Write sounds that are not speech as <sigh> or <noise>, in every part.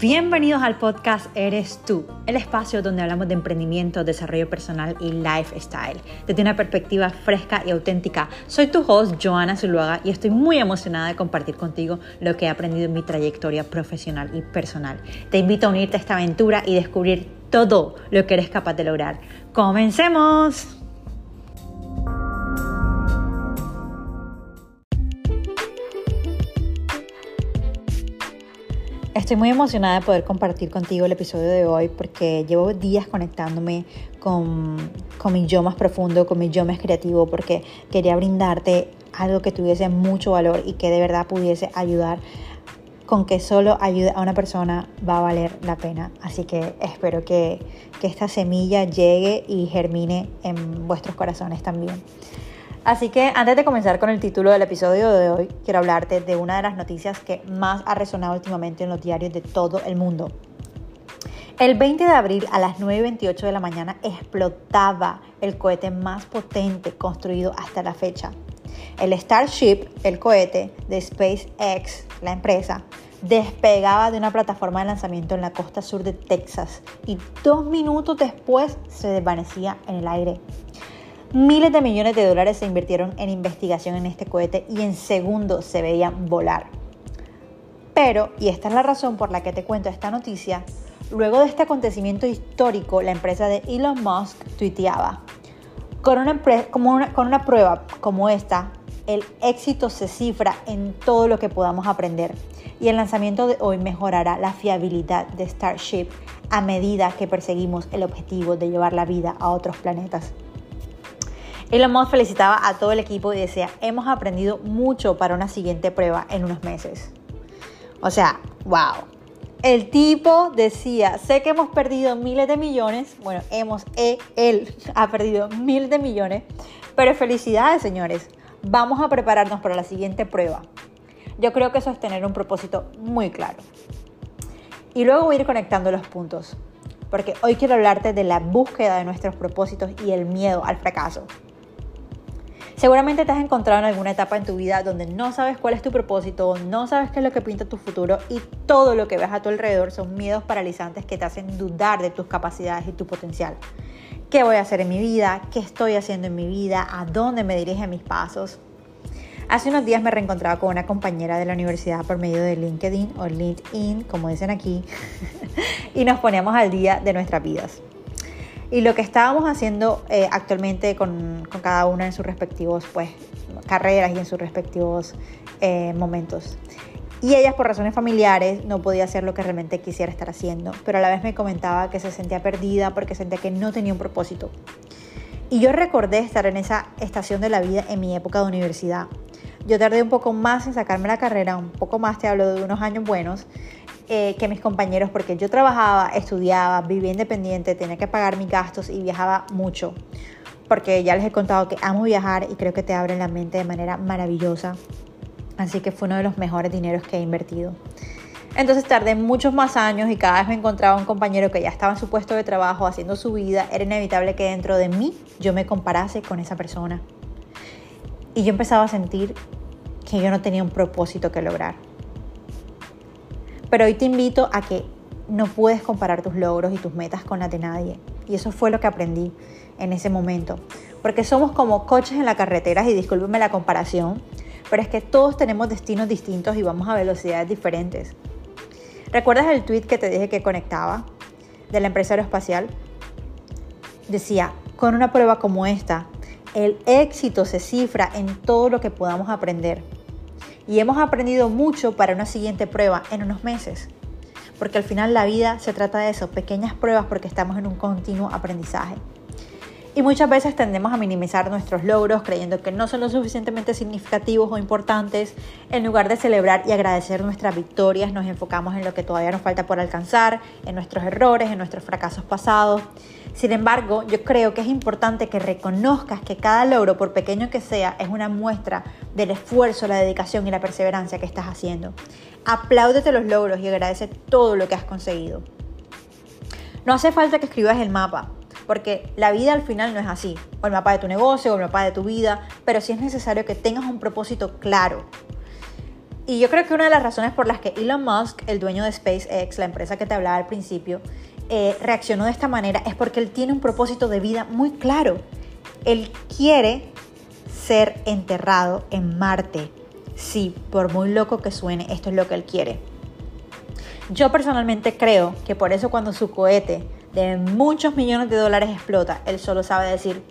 Bienvenidos al podcast Eres tú, el espacio donde hablamos de emprendimiento, desarrollo personal y lifestyle desde una perspectiva fresca y auténtica. Soy tu host Joana Zuluaga y estoy muy emocionada de compartir contigo lo que he aprendido en mi trayectoria profesional y personal. Te invito a unirte a esta aventura y descubrir todo lo que eres capaz de lograr. ¡Comencemos! Estoy muy emocionada de poder compartir contigo el episodio de hoy porque llevo días conectándome con, con mi yo más profundo, con mi yo más creativo, porque quería brindarte algo que tuviese mucho valor y que de verdad pudiese ayudar con que solo ayude a una persona va a valer la pena. Así que espero que, que esta semilla llegue y germine en vuestros corazones también. Así que antes de comenzar con el título del episodio de hoy, quiero hablarte de una de las noticias que más ha resonado últimamente en los diarios de todo el mundo. El 20 de abril a las 9.28 de la mañana explotaba el cohete más potente construido hasta la fecha. El Starship, el cohete de SpaceX, la empresa, despegaba de una plataforma de lanzamiento en la costa sur de Texas y dos minutos después se desvanecía en el aire. Miles de millones de dólares se invirtieron en investigación en este cohete y en segundos se veían volar. Pero, y esta es la razón por la que te cuento esta noticia, luego de este acontecimiento histórico, la empresa de Elon Musk tuiteaba, con una prueba como esta, el éxito se cifra en todo lo que podamos aprender y el lanzamiento de hoy mejorará la fiabilidad de Starship a medida que perseguimos el objetivo de llevar la vida a otros planetas. Elon Musk felicitaba a todo el equipo y decía, hemos aprendido mucho para una siguiente prueba en unos meses. O sea, wow. El tipo decía, sé que hemos perdido miles de millones, bueno, hemos, eh, él <laughs> ha perdido miles de millones, pero felicidades señores, vamos a prepararnos para la siguiente prueba. Yo creo que eso es tener un propósito muy claro. Y luego voy a ir conectando los puntos, porque hoy quiero hablarte de la búsqueda de nuestros propósitos y el miedo al fracaso. Seguramente te has encontrado en alguna etapa en tu vida donde no sabes cuál es tu propósito, no sabes qué es lo que pinta tu futuro y todo lo que ves a tu alrededor son miedos paralizantes que te hacen dudar de tus capacidades y tu potencial. ¿Qué voy a hacer en mi vida? ¿Qué estoy haciendo en mi vida? ¿A dónde me dirigen mis pasos? Hace unos días me reencontraba con una compañera de la universidad por medio de LinkedIn o LinkedIn, como dicen aquí, <laughs> y nos poníamos al día de nuestras vidas y lo que estábamos haciendo eh, actualmente con, con, cada una en sus respectivos pues, carreras y en sus respectivos eh, momentos. Y ella por razones familiares no podía hacer lo que realmente quisiera estar haciendo, pero a la vez me comentaba que se sentía perdida porque sentía que no tenía un propósito. Y yo recordé estar en esa estación de la vida en mi época de universidad. Yo tardé un poco más en sacarme la carrera, un poco más, te hablo de unos años buenos, eh, que mis compañeros porque yo trabajaba, estudiaba, vivía independiente, tenía que pagar mis gastos y viajaba mucho. Porque ya les he contado que amo viajar y creo que te abre la mente de manera maravillosa. Así que fue uno de los mejores dineros que he invertido. Entonces tardé muchos más años y cada vez me encontraba un compañero que ya estaba en su puesto de trabajo haciendo su vida. Era inevitable que dentro de mí yo me comparase con esa persona. Y yo empezaba a sentir que yo no tenía un propósito que lograr. Pero hoy te invito a que no puedes comparar tus logros y tus metas con las de nadie. Y eso fue lo que aprendí en ese momento. Porque somos como coches en la carretera, y discúlpenme la comparación, pero es que todos tenemos destinos distintos y vamos a velocidades diferentes. ¿Recuerdas el tweet que te dije que conectaba de la empresa aeroespacial? Decía, con una prueba como esta, el éxito se cifra en todo lo que podamos aprender y hemos aprendido mucho para una siguiente prueba en unos meses. Porque al final la vida se trata de eso, pequeñas pruebas porque estamos en un continuo aprendizaje. Y muchas veces tendemos a minimizar nuestros logros creyendo que no son lo suficientemente significativos o importantes. En lugar de celebrar y agradecer nuestras victorias, nos enfocamos en lo que todavía nos falta por alcanzar, en nuestros errores, en nuestros fracasos pasados. Sin embargo, yo creo que es importante que reconozcas que cada logro, por pequeño que sea, es una muestra del esfuerzo, la dedicación y la perseverancia que estás haciendo. Apláudete los logros y agradece todo lo que has conseguido. No hace falta que escribas el mapa, porque la vida al final no es así, o el mapa de tu negocio, o el mapa de tu vida, pero sí es necesario que tengas un propósito claro. Y yo creo que una de las razones por las que Elon Musk, el dueño de SpaceX, la empresa que te hablaba al principio, eh, reaccionó de esta manera es porque él tiene un propósito de vida muy claro. Él quiere ser enterrado en Marte. Sí, por muy loco que suene, esto es lo que él quiere. Yo personalmente creo que por eso cuando su cohete de muchos millones de dólares explota, él solo sabe decir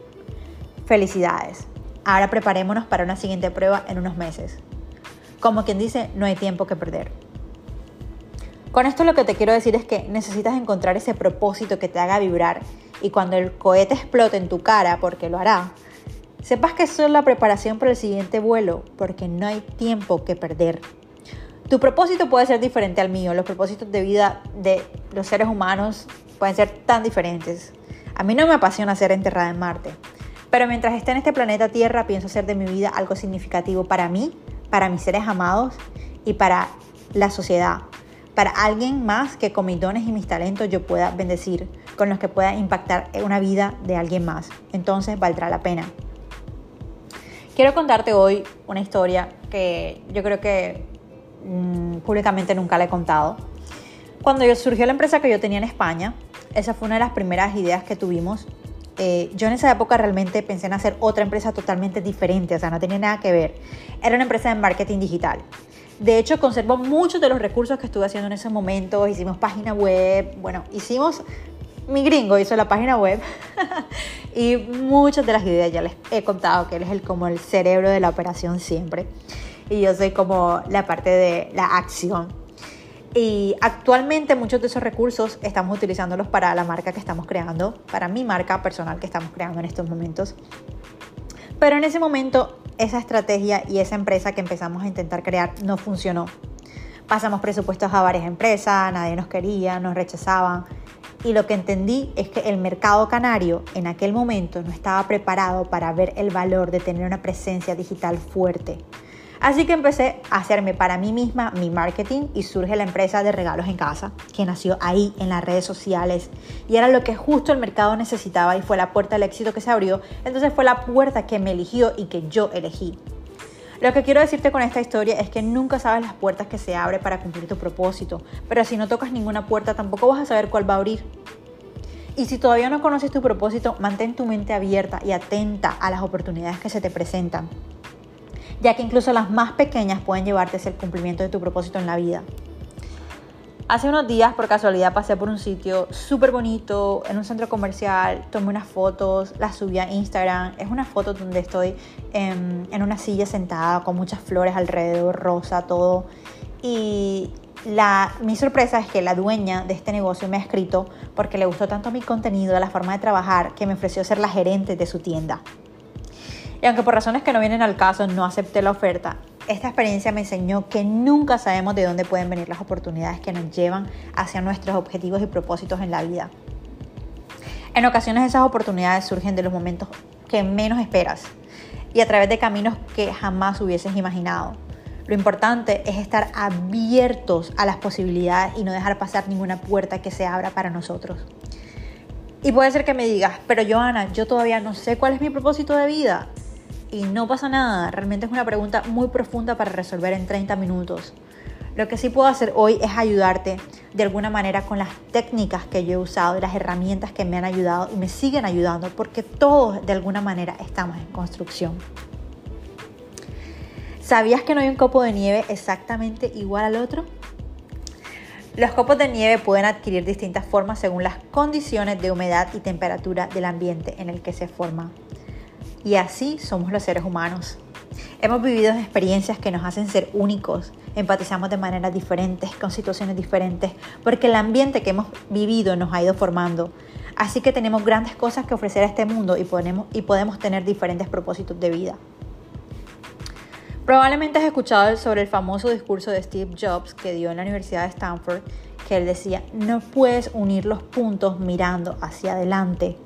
felicidades. Ahora preparémonos para una siguiente prueba en unos meses. Como quien dice, no hay tiempo que perder. Con esto lo que te quiero decir es que necesitas encontrar ese propósito que te haga vibrar y cuando el cohete explote en tu cara, porque lo hará, sepas que es la preparación para el siguiente vuelo, porque no hay tiempo que perder. Tu propósito puede ser diferente al mío, los propósitos de vida de los seres humanos pueden ser tan diferentes. A mí no me apasiona ser enterrada en Marte, pero mientras esté en este planeta Tierra pienso hacer de mi vida algo significativo para mí, para mis seres amados y para la sociedad, para alguien más que con mis dones y mis talentos yo pueda bendecir, con los que pueda impactar una vida de alguien más. Entonces valdrá la pena. Quiero contarte hoy una historia que yo creo que mm, públicamente nunca la he contado. Cuando yo surgió la empresa que yo tenía en España, esa fue una de las primeras ideas que tuvimos. Eh, yo en esa época realmente pensé en hacer otra empresa totalmente diferente, o sea, no tenía nada que ver. Era una empresa de marketing digital. De hecho, conservo muchos de los recursos que estuve haciendo en ese momento. Hicimos página web, bueno, hicimos, mi gringo hizo la página web <laughs> y muchas de las ideas ya les he contado que él es el, como el cerebro de la operación siempre. Y yo soy como la parte de la acción. Y actualmente muchos de esos recursos estamos utilizándolos para la marca que estamos creando, para mi marca personal que estamos creando en estos momentos. Pero en ese momento esa estrategia y esa empresa que empezamos a intentar crear no funcionó. Pasamos presupuestos a varias empresas, nadie nos quería, nos rechazaban. Y lo que entendí es que el mercado canario en aquel momento no estaba preparado para ver el valor de tener una presencia digital fuerte. Así que empecé a hacerme para mí misma mi marketing y surge la empresa de regalos en casa, que nació ahí en las redes sociales y era lo que justo el mercado necesitaba y fue la puerta del éxito que se abrió, entonces fue la puerta que me eligió y que yo elegí. Lo que quiero decirte con esta historia es que nunca sabes las puertas que se abren para cumplir tu propósito, pero si no tocas ninguna puerta tampoco vas a saber cuál va a abrir. Y si todavía no conoces tu propósito, mantén tu mente abierta y atenta a las oportunidades que se te presentan ya que incluso las más pequeñas pueden llevarte hacia el cumplimiento de tu propósito en la vida. Hace unos días, por casualidad, pasé por un sitio súper bonito, en un centro comercial, tomé unas fotos, las subí a Instagram. Es una foto donde estoy en, en una silla sentada con muchas flores alrededor, rosa, todo. Y la, mi sorpresa es que la dueña de este negocio me ha escrito porque le gustó tanto mi contenido, la forma de trabajar, que me ofreció ser la gerente de su tienda. Y aunque por razones que no vienen al caso no acepté la oferta, esta experiencia me enseñó que nunca sabemos de dónde pueden venir las oportunidades que nos llevan hacia nuestros objetivos y propósitos en la vida. En ocasiones esas oportunidades surgen de los momentos que menos esperas y a través de caminos que jamás hubieses imaginado. Lo importante es estar abiertos a las posibilidades y no dejar pasar ninguna puerta que se abra para nosotros. Y puede ser que me digas, pero Joana, yo todavía no sé cuál es mi propósito de vida y no pasa nada. Realmente es una pregunta muy profunda para resolver en 30 minutos. Lo que sí puedo hacer hoy es ayudarte de alguna manera con las técnicas que yo he usado y las herramientas que me han ayudado y me siguen ayudando porque todos de alguna manera estamos en construcción. ¿Sabías que no hay un copo de nieve exactamente igual al otro? Los copos de nieve pueden adquirir distintas formas según las condiciones de humedad y temperatura del ambiente en el que se forman. Y así somos los seres humanos. Hemos vivido experiencias que nos hacen ser únicos, empatizamos de maneras diferentes, con situaciones diferentes, porque el ambiente que hemos vivido nos ha ido formando. Así que tenemos grandes cosas que ofrecer a este mundo y podemos, y podemos tener diferentes propósitos de vida. Probablemente has escuchado sobre el famoso discurso de Steve Jobs que dio en la Universidad de Stanford, que él decía, no puedes unir los puntos mirando hacia adelante,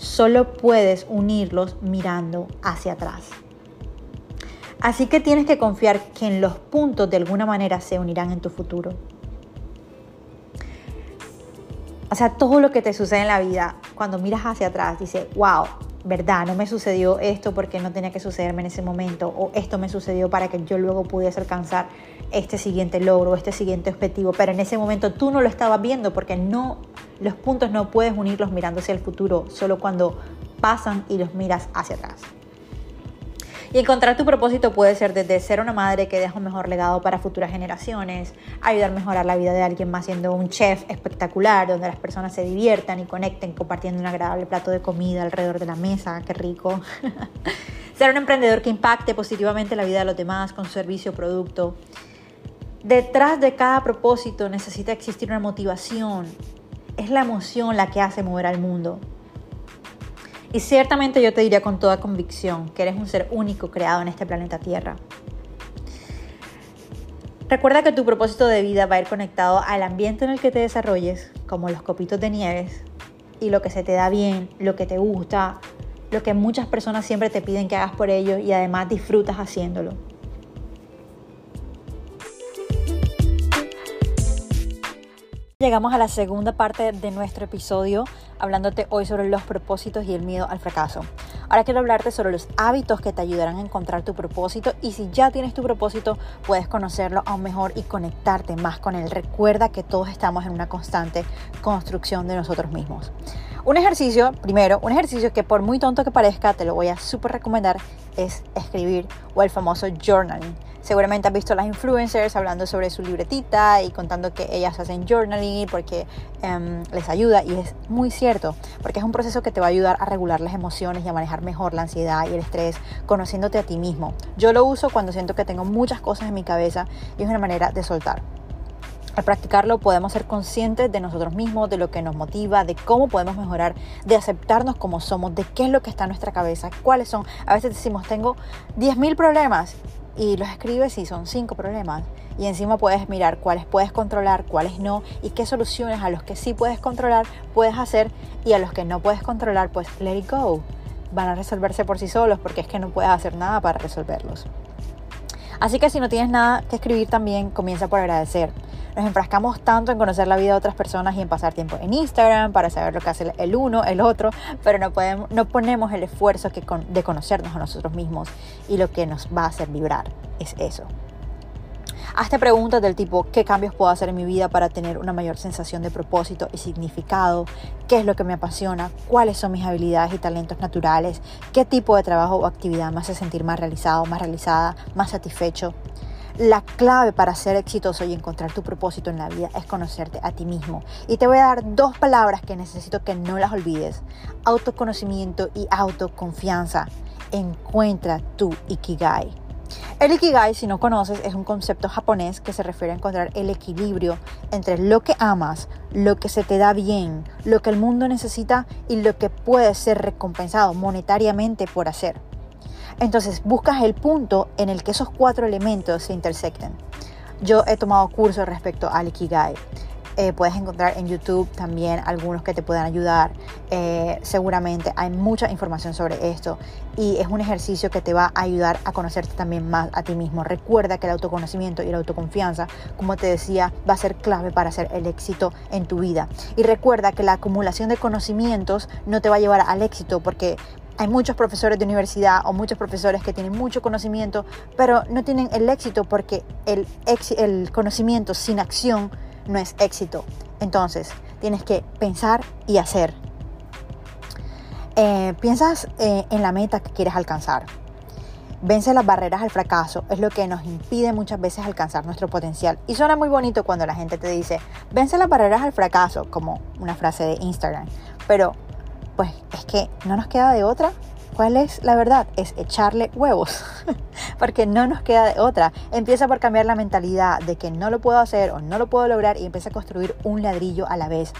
solo puedes unirlos mirando hacia atrás. Así que tienes que confiar que en los puntos de alguna manera se unirán en tu futuro. O sea, todo lo que te sucede en la vida, cuando miras hacia atrás, dice, wow, verdad, no me sucedió esto porque no tenía que sucederme en ese momento, o esto me sucedió para que yo luego pudiese alcanzar este siguiente logro, este siguiente objetivo, pero en ese momento tú no lo estabas viendo porque no, los puntos no puedes unirlos mirando hacia el futuro, solo cuando pasan y los miras hacia atrás. Y encontrar tu propósito puede ser desde ser una madre que deja un mejor legado para futuras generaciones, ayudar a mejorar la vida de alguien más siendo un chef espectacular, donde las personas se diviertan y conecten compartiendo un agradable plato de comida alrededor de la mesa, qué rico. <laughs> ser un emprendedor que impacte positivamente la vida de los demás con su servicio o producto. Detrás de cada propósito necesita existir una motivación. Es la emoción la que hace mover al mundo. Y ciertamente yo te diría con toda convicción que eres un ser único creado en este planeta Tierra. Recuerda que tu propósito de vida va a ir conectado al ambiente en el que te desarrolles, como los copitos de nieves, y lo que se te da bien, lo que te gusta, lo que muchas personas siempre te piden que hagas por ellos y además disfrutas haciéndolo. Llegamos a la segunda parte de nuestro episodio hablándote hoy sobre los propósitos y el miedo al fracaso. Ahora quiero hablarte sobre los hábitos que te ayudarán a encontrar tu propósito y si ya tienes tu propósito puedes conocerlo aún mejor y conectarte más con él. Recuerda que todos estamos en una constante construcción de nosotros mismos. Un ejercicio, primero, un ejercicio que por muy tonto que parezca, te lo voy a súper recomendar, es escribir o el famoso journaling. Seguramente has visto las influencers hablando sobre su libretita y contando que ellas hacen journaling porque em, les ayuda y es muy cierto, porque es un proceso que te va a ayudar a regular las emociones y a manejar mejor la ansiedad y el estrés, conociéndote a ti mismo. Yo lo uso cuando siento que tengo muchas cosas en mi cabeza y es una manera de soltar. Al practicarlo podemos ser conscientes de nosotros mismos, de lo que nos motiva, de cómo podemos mejorar, de aceptarnos como somos, de qué es lo que está en nuestra cabeza, cuáles son. A veces decimos, tengo 10.000 problemas y los escribes y son 5 problemas. Y encima puedes mirar cuáles puedes controlar, cuáles no, y qué soluciones a los que sí puedes controlar puedes hacer y a los que no puedes controlar, pues let it go. Van a resolverse por sí solos porque es que no puedes hacer nada para resolverlos. Así que si no tienes nada que escribir también, comienza por agradecer. Nos enfrascamos tanto en conocer la vida de otras personas y en pasar tiempo en Instagram para saber lo que hace el uno, el otro, pero no, podemos, no ponemos el esfuerzo que de conocernos a nosotros mismos y lo que nos va a hacer vibrar es eso. Hazte preguntas del tipo, ¿qué cambios puedo hacer en mi vida para tener una mayor sensación de propósito y significado? ¿Qué es lo que me apasiona? ¿Cuáles son mis habilidades y talentos naturales? ¿Qué tipo de trabajo o actividad me hace sentir más realizado, más realizada, más satisfecho? La clave para ser exitoso y encontrar tu propósito en la vida es conocerte a ti mismo. Y te voy a dar dos palabras que necesito que no las olvides. Autoconocimiento y autoconfianza. Encuentra tu Ikigai. El Ikigai, si no conoces, es un concepto japonés que se refiere a encontrar el equilibrio entre lo que amas, lo que se te da bien, lo que el mundo necesita y lo que puede ser recompensado monetariamente por hacer. Entonces buscas el punto en el que esos cuatro elementos se intersecten. Yo he tomado cursos respecto al Ikigai eh, puedes encontrar en YouTube también algunos que te puedan ayudar. Eh, seguramente hay mucha información sobre esto y es un ejercicio que te va a ayudar a conocerte también más a ti mismo. Recuerda que el autoconocimiento y la autoconfianza, como te decía, va a ser clave para hacer el éxito en tu vida. Y recuerda que la acumulación de conocimientos no te va a llevar al éxito porque hay muchos profesores de universidad o muchos profesores que tienen mucho conocimiento, pero no tienen el éxito porque el, conocimiento sin acción no es éxito. Entonces, tienes que pensar y hacer. Eh, piensas eh, en la meta que quieres alcanzar. Vence las barreras al fracaso, es lo que nos impide muchas veces alcanzar nuestro potencial. Y suena muy bonito cuando la gente te dice, vence las barreras al fracaso, como una frase de Instagram. Pero, pues es que no nos queda de otra. ¿Cuál es la verdad? Es echarle huevos, <laughs> porque no nos queda de otra. Empieza por cambiar la mentalidad de que no lo puedo hacer o no lo puedo lograr y empieza a construir un ladrillo a la vez.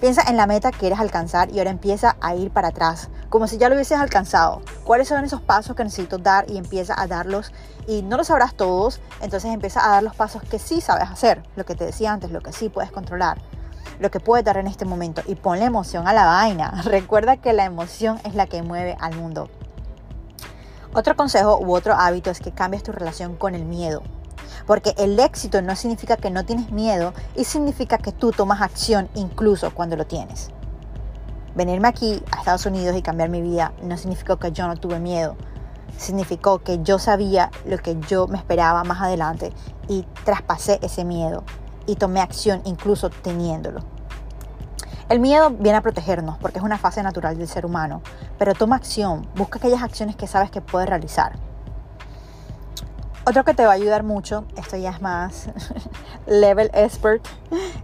Piensa en la meta que quieres alcanzar y ahora empieza a ir para atrás, como si ya lo hubieses alcanzado. ¿Cuáles son esos pasos que necesito dar? Y empieza a darlos. Y no los sabrás todos, entonces empieza a dar los pasos que sí sabes hacer, lo que te decía antes, lo que sí puedes controlar lo que puede dar en este momento y ponle emoción a la vaina. <laughs> Recuerda que la emoción es la que mueve al mundo. Otro consejo u otro hábito es que cambies tu relación con el miedo. Porque el éxito no significa que no tienes miedo y significa que tú tomas acción incluso cuando lo tienes. Venirme aquí a Estados Unidos y cambiar mi vida no significó que yo no tuve miedo. Significó que yo sabía lo que yo me esperaba más adelante y traspasé ese miedo y tomé acción incluso teniéndolo. El miedo viene a protegernos porque es una fase natural del ser humano, pero toma acción, busca aquellas acciones que sabes que puedes realizar. Otro que te va a ayudar mucho, esto ya es más <laughs> level expert,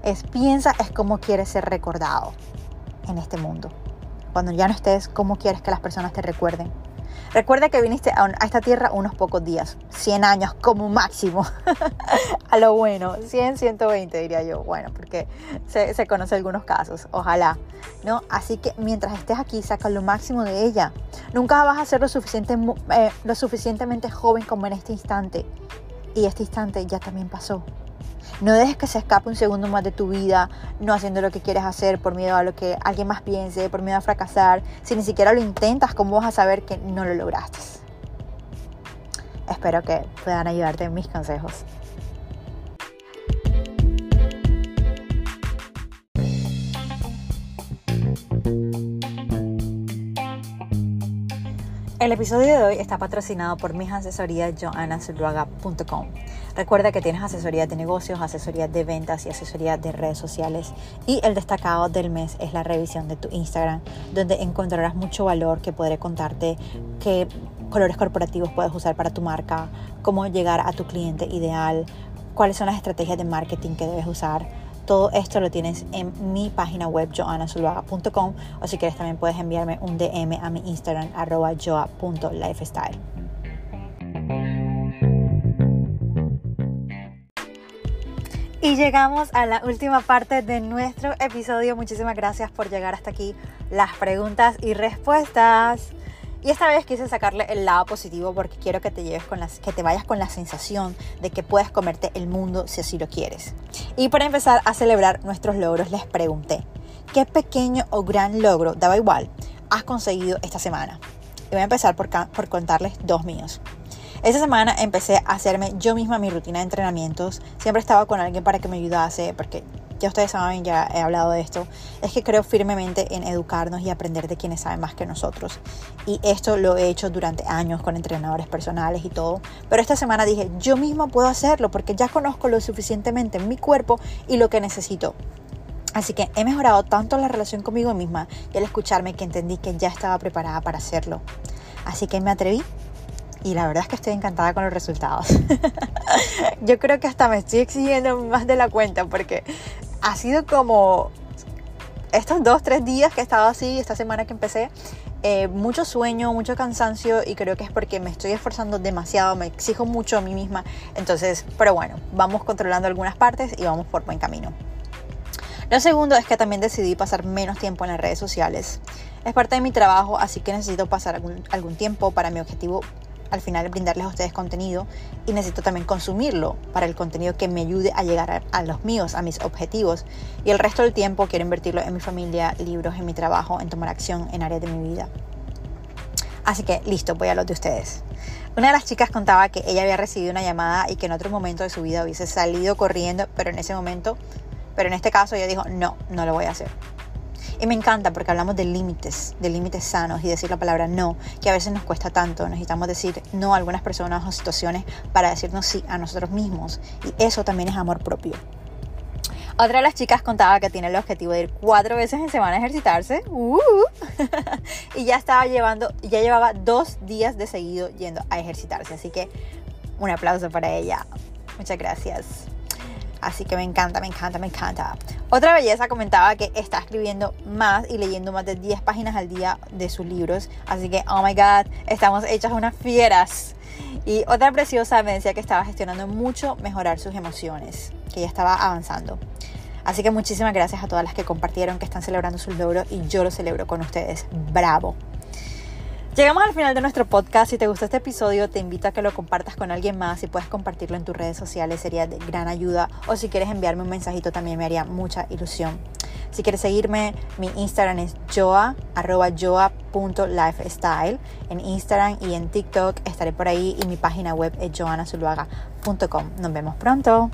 es piensa es cómo quieres ser recordado en este mundo. Cuando ya no estés, cómo quieres que las personas te recuerden. Recuerda que viniste a, esta tierra unos pocos días, 100 años como máximo, <laughs> a lo bueno, 100, 120 diría yo, bueno, porque se, se conoce algunos casos, ojalá, ¿no? Así que mientras estés aquí, saca lo máximo de ella. Nunca vas a ser lo, suficiente, eh, lo suficientemente joven como en este instante, y este instante ya también pasó. No dejes que se escape un segundo más de tu vida no haciendo lo que quieres hacer por miedo a lo que alguien más piense, por miedo a fracasar. Si ni siquiera lo intentas, ¿cómo vas a saber que no lo lograste? Espero que puedan ayudarte mis consejos. El episodio de hoy está patrocinado por mis asesorías joannazuluaga.com. Recuerda que tienes asesoría de negocios, asesoría de ventas y asesoría de redes sociales. Y el destacado del mes es la revisión de tu Instagram, donde encontrarás mucho valor que podré contarte qué colores corporativos puedes usar para tu marca, cómo llegar a tu cliente ideal, cuáles son las estrategias de marketing que debes usar todo esto lo tienes en mi página web joannazuluaga.com o si quieres también puedes enviarme un DM a mi Instagram arroba joa.lifestyle. Y llegamos a la última parte de nuestro episodio. Muchísimas gracias por llegar hasta aquí. Las preguntas y respuestas. Y esta vez quise sacarle el lado positivo porque quiero que te vayas con la sensación de que puedes comerte el mundo si así lo quieres. Y para empezar a celebrar nuestros logros, les pregunté, ¿qué pequeño o gran logro, daba igual, has conseguido esta semana? Y voy a empezar por contarles dos míos. Esta semana empecé a hacerme yo misma mi rutina de entrenamientos. Siempre estaba con alguien para que me ayudase porque ya ustedes saben, ya he hablado de esto, es que creo firmemente en educarnos y aprender de quienes saben más que nosotros. Y esto lo he hecho durante años con entrenadores personales y todo. Pero esta semana dije, yo misma puedo hacerlo porque ya conozco lo suficientemente en mi cuerpo y lo que necesito. Así que he mejorado tanto la relación conmigo misma y al escucharme que entendí que ya estaba preparada para hacerlo. Así que me atreví y la verdad es que estoy encantada con los resultados. <laughs> Yo creo que hasta me estoy exigiendo más de la cuenta porque ha sido como estos dos, tres días que he estado así, esta semana que empecé, eh, mucho sueño, mucho cansancio y creo que es porque me estoy esforzando demasiado, me exijo mucho a mí misma. Entonces, pero bueno, vamos controlando algunas partes y vamos por buen camino. Lo segundo es que también decidí pasar menos tiempo en las redes sociales. Es parte de mi trabajo, así que necesito pasar algún, algún tiempo para mi objetivo al final brindarles a ustedes contenido y necesito también consumirlo para el contenido que me ayude a llegar a, los míos, a mis objetivos. Y el resto del tiempo quiero invertirlo en mi familia, libros, en mi trabajo, en tomar acción en áreas de mi vida. Así que listo, voy a los de ustedes. Una de las chicas contaba que ella había recibido una llamada y que en otro momento de su vida hubiese salido corriendo, pero en ese momento, pero en este caso ella dijo, no, no lo voy a hacer. Y me encanta porque hablamos de límites, de límites sanos y decir la palabra no, que a veces nos cuesta tanto. Necesitamos decir no a algunas personas o situaciones para decirnos sí a nosotros mismos. Y eso también es amor propio. Otra de las chicas contaba que tiene el objetivo de ir cuatro veces en semana a ejercitarse. Uh, <laughs> y ya estaba llevando, ya llevaba dos días de seguido yendo a ejercitarse. Así que un aplauso para ella. Muchas gracias. Así que me encanta, me encanta, me encanta. Otra belleza comentaba que está escribiendo más y leyendo más de 10 páginas al día de sus libros. Así que, oh my god, estamos hechas unas fieras. Y otra preciosa me decía que estaba gestionando mucho mejorar sus emociones, que ya estaba avanzando. Así que muchísimas gracias a todas las que compartieron, que están celebrando sus logros y yo lo celebro con ustedes. Bravo. Llegamos al final de nuestro podcast. Si te gustó este episodio, te invito a que lo compartas con alguien más. Si puedes compartirlo en tus redes sociales, sería de gran ayuda. O si quieres enviarme un mensajito, también me haría mucha ilusión. Si quieres seguirme, mi Instagram es joa, joa.lifestyle. En Instagram y en TikTok estaré por ahí y mi página web es joanazuluaga.com. Nos vemos pronto.